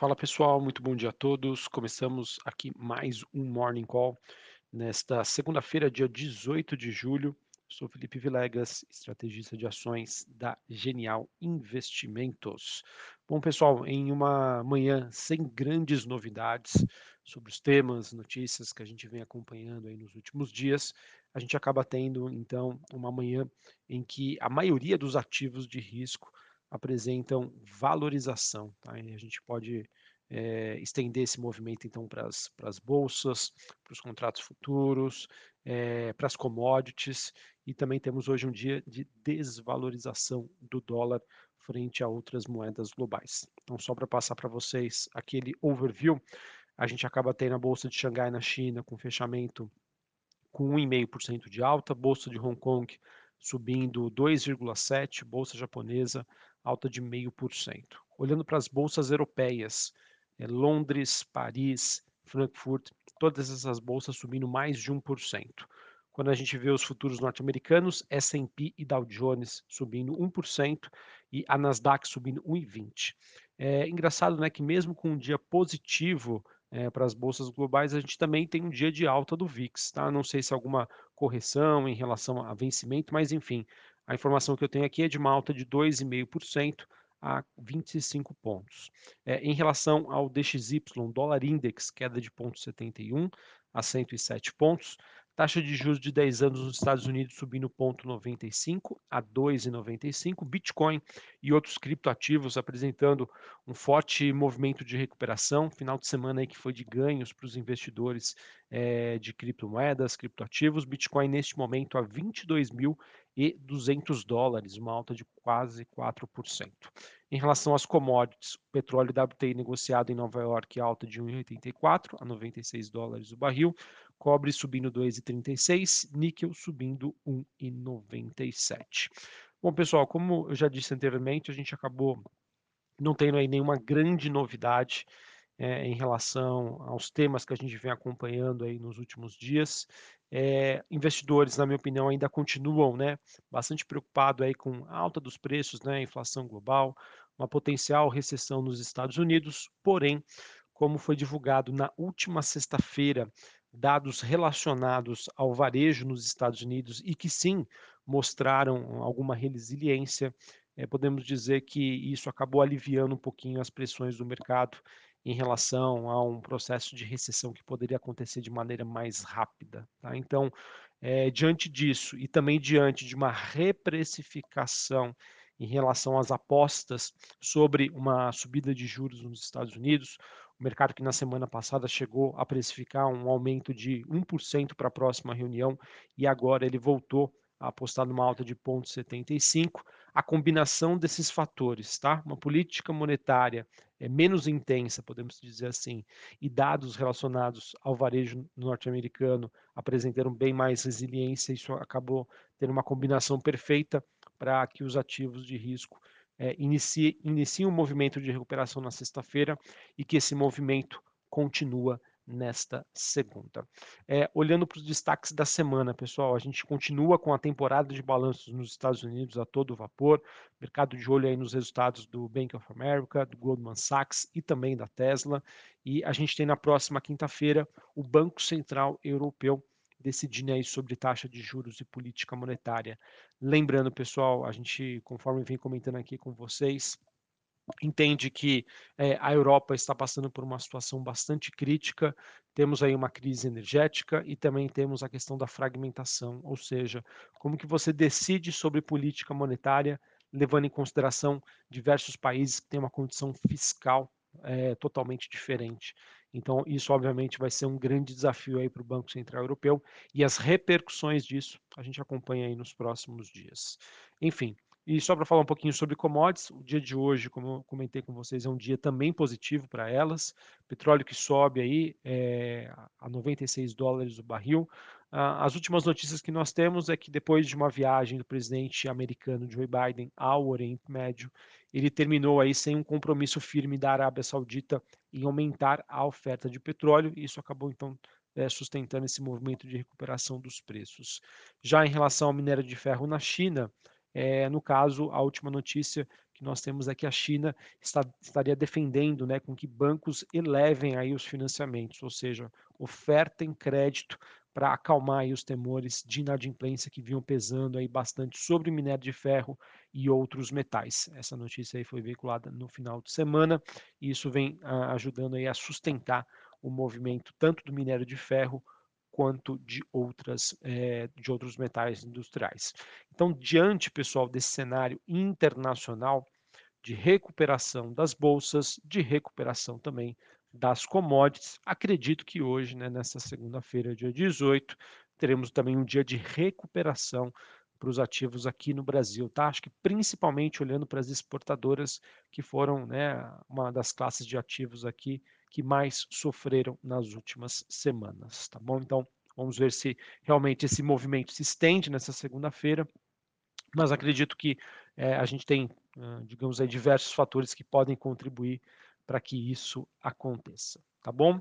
Fala pessoal, muito bom dia a todos. Começamos aqui mais um Morning Call nesta segunda-feira, dia 18 de julho. Sou Felipe Vilegas, estrategista de ações da Genial Investimentos. Bom, pessoal, em uma manhã sem grandes novidades sobre os temas, notícias que a gente vem acompanhando aí nos últimos dias, a gente acaba tendo então uma manhã em que a maioria dos ativos de risco apresentam valorização. Tá? E a gente pode é, estender esse movimento então para as bolsas, para os contratos futuros, é, para as commodities e também temos hoje um dia de desvalorização do dólar frente a outras moedas globais. Então, só para passar para vocês aquele overview, a gente acaba tendo a bolsa de Xangai na China com fechamento com 1,5% de alta, bolsa de Hong Kong subindo 2,7%, bolsa japonesa alta de 0,5%. Olhando para as bolsas europeias, é, Londres, Paris, Frankfurt, todas essas bolsas subindo mais de 1%. Quando a gente vê os futuros norte-americanos, S&P e Dow Jones subindo 1% e a Nasdaq subindo 1,20%. É engraçado né, que mesmo com um dia positivo é, para as bolsas globais, a gente também tem um dia de alta do VIX. Tá? Não sei se alguma correção em relação a vencimento, mas enfim, a informação que eu tenho aqui é de uma alta de 2,5% a 25 pontos. É, em relação ao DXY, dólar index, queda de 0,71 a 107 pontos. Taxa de juros de 10 anos nos Estados Unidos subindo 0,95 a 2,95. Bitcoin e outros criptoativos apresentando um forte movimento de recuperação. Final de semana aí que foi de ganhos para os investidores é, de criptomoedas, criptoativos. Bitcoin neste momento a 22.200 dólares, uma alta de quase 4%. Em relação às commodities, o petróleo WTI negociado em Nova York alta de 1,84 a 96 dólares o barril cobre subindo 2,36, níquel subindo 1,97. Bom, pessoal, como eu já disse anteriormente, a gente acabou não tendo aí nenhuma grande novidade é, em relação aos temas que a gente vem acompanhando aí nos últimos dias. É, investidores, na minha opinião, ainda continuam né, bastante preocupados aí com a alta dos preços, né, inflação global, uma potencial recessão nos Estados Unidos, porém, como foi divulgado na última sexta-feira dados relacionados ao varejo nos Estados Unidos e que sim mostraram alguma resiliência, é, podemos dizer que isso acabou aliviando um pouquinho as pressões do mercado em relação a um processo de recessão que poderia acontecer de maneira mais rápida. Tá? Então, é, diante disso e também diante de uma reprecificação em relação às apostas sobre uma subida de juros nos Estados Unidos, o mercado que na semana passada chegou a precificar um aumento de 1% para a próxima reunião e agora ele voltou a apostar numa alta de 0,75. A combinação desses fatores, tá? Uma política monetária é, menos intensa, podemos dizer assim, e dados relacionados ao varejo norte-americano apresentaram bem mais resiliência, isso acabou tendo uma combinação perfeita para que os ativos de risco é, inicie, inicie um movimento de recuperação na sexta-feira e que esse movimento continua nesta segunda. É, olhando para os destaques da semana, pessoal, a gente continua com a temporada de balanços nos Estados Unidos a todo vapor, mercado de olho aí nos resultados do Bank of America, do Goldman Sachs e também da Tesla, e a gente tem na próxima quinta-feira o Banco Central Europeu decidindo aí sobre taxa de juros e política monetária. Lembrando, pessoal, a gente, conforme vem comentando aqui com vocês, entende que é, a Europa está passando por uma situação bastante crítica, temos aí uma crise energética e também temos a questão da fragmentação, ou seja, como que você decide sobre política monetária, levando em consideração diversos países que têm uma condição fiscal é, totalmente diferente. Então, isso obviamente vai ser um grande desafio aí para o Banco Central Europeu e as repercussões disso a gente acompanha aí nos próximos dias. Enfim, e só para falar um pouquinho sobre commodities, o dia de hoje, como eu comentei com vocês, é um dia também positivo para elas. Petróleo que sobe aí é, a 96 dólares o barril. Ah, as últimas notícias que nós temos é que depois de uma viagem do presidente americano Joe Biden ao Oriente Médio, ele terminou aí sem um compromisso firme da Arábia Saudita em aumentar a oferta de petróleo. E isso acabou então é, sustentando esse movimento de recuperação dos preços. Já em relação ao minério de ferro na China, é, no caso, a última notícia que nós temos é que a China está, estaria defendendo né, com que bancos elevem aí os financiamentos, ou seja, ofertem crédito para acalmar os temores de inadimplência que vinham pesando aí bastante sobre minério de ferro e outros metais. Essa notícia aí foi veiculada no final de semana e isso vem ah, ajudando aí a sustentar o movimento tanto do minério de ferro quanto de outras eh, de outros metais industriais. Então, diante, pessoal, desse cenário internacional de recuperação das bolsas, de recuperação também das commodities. Acredito que hoje, né, nessa segunda-feira, dia 18, teremos também um dia de recuperação para os ativos aqui no Brasil, tá? Acho que principalmente olhando para as exportadoras, que foram né, uma das classes de ativos aqui que mais sofreram nas últimas semanas, tá bom? Então, vamos ver se realmente esse movimento se estende nessa segunda-feira, mas acredito que é, a gente tem, digamos aí, diversos fatores que podem contribuir para que isso aconteça, tá bom?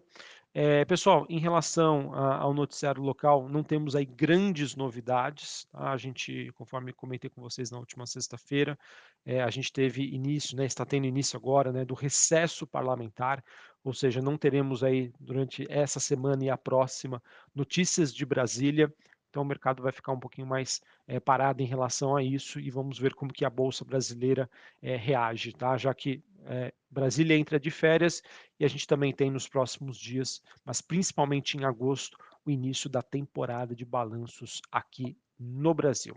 É, pessoal, em relação a, ao noticiário local, não temos aí grandes novidades. Tá? A gente, conforme comentei com vocês na última sexta-feira, é, a gente teve início, né, está tendo início agora, né, do recesso parlamentar, ou seja, não teremos aí durante essa semana e a próxima notícias de Brasília. Então o mercado vai ficar um pouquinho mais é, parado em relação a isso e vamos ver como que a bolsa brasileira é, reage, tá? Já que é, Brasília entra de férias e a gente também tem nos próximos dias, mas principalmente em agosto, o início da temporada de balanços aqui no Brasil.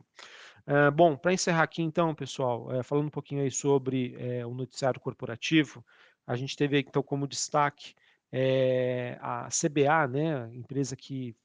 Bom, para encerrar aqui então, pessoal, falando um pouquinho aí sobre o noticiário corporativo, a gente teve então como destaque a CBA, né, empresa que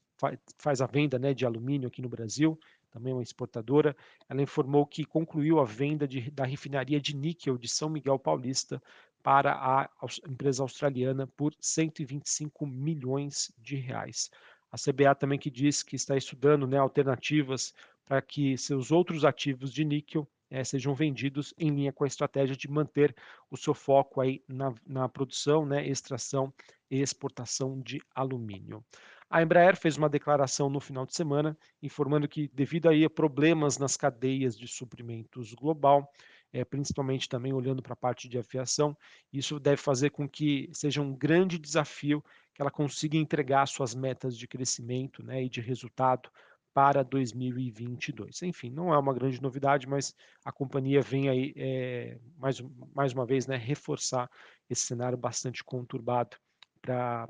faz a venda né, de alumínio aqui no Brasil, também uma exportadora, ela informou que concluiu a venda de, da refinaria de níquel de São Miguel Paulista para a empresa australiana por 125 milhões de reais. A CBA também que diz que está estudando né, alternativas para que seus outros ativos de níquel é, sejam vendidos em linha com a estratégia de manter o seu foco aí na, na produção, né, extração e exportação de alumínio. A Embraer fez uma declaração no final de semana informando que, devido aí a problemas nas cadeias de suprimentos global, é, principalmente também olhando para a parte de aviação, isso deve fazer com que seja um grande desafio que ela consiga entregar suas metas de crescimento né, e de resultado para 2022. Enfim, não é uma grande novidade, mas a companhia vem aí é, mais, mais uma vez né, reforçar esse cenário bastante conturbado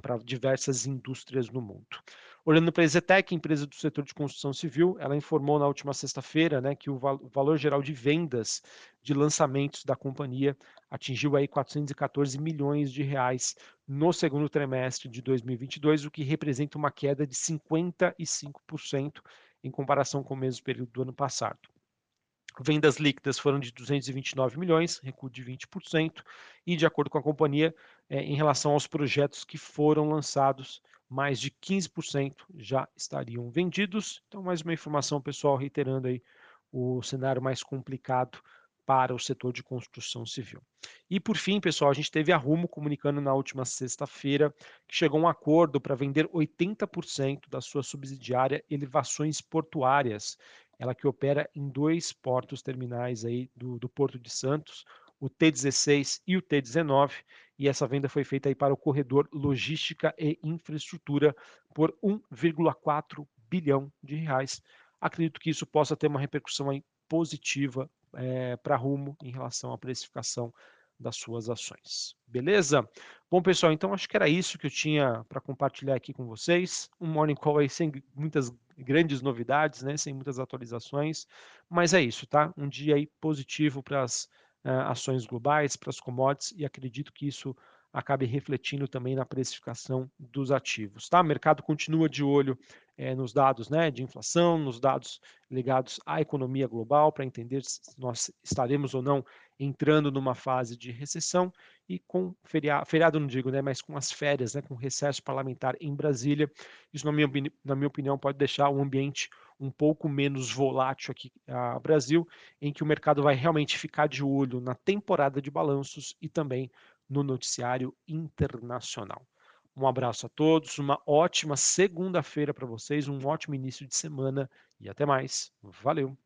para diversas indústrias no mundo. Olhando para a Exetec, empresa do setor de construção civil, ela informou na última sexta-feira né, que o, valor geral de vendas de lançamentos da companhia atingiu aí 414 milhões de reais no segundo trimestre de 2022, o que representa uma queda de 55% em comparação com o mesmo período do ano passado. Vendas líquidas foram de 229 milhões, recuo de 20%, e de acordo com a companhia, é, em relação aos projetos que foram lançados, mais de 15% já estariam vendidos. Então, mais uma informação, pessoal, reiterando aí o cenário mais complicado para o setor de construção civil. E por fim, pessoal, a gente teve a Rumo comunicando na última sexta-feira que chegou a um acordo para vender 80% da sua subsidiária Elevações Portuárias, ela que opera em dois portos terminais aí do, do Porto de Santos, o T16 e o T19, e essa venda foi feita aí para o corredor Logística e Infraestrutura por 1,4 bilhão de reais. Acredito que isso possa ter uma repercussão aí positiva é, para Rumo em relação à precificação das suas ações. Beleza? Bom, pessoal, então acho que era isso que eu tinha para compartilhar aqui com vocês. Um morning call aí sem muitas grandes novidades, né, sem muitas atualizações, mas é isso, tá? Um dia aí positivo para as ações globais, para as commodities, e acredito que isso acabe refletindo também na precificação dos ativos. Tá? O mercado continua de olho é, nos dados né, de inflação, nos dados ligados à economia global, para entender se nós estaremos ou não entrando numa fase de recessão e com feriado, feriado não digo, né, mas com as férias, né, com recesso parlamentar em Brasília, isso na minha, na minha opinião pode deixar o ambiente um pouco menos volátil aqui no Brasil, em que o mercado vai realmente ficar de olho na temporada de balanços e também no noticiário internacional. Um abraço a todos, uma ótima segunda-feira para vocês, um ótimo início de semana e até mais. Valeu!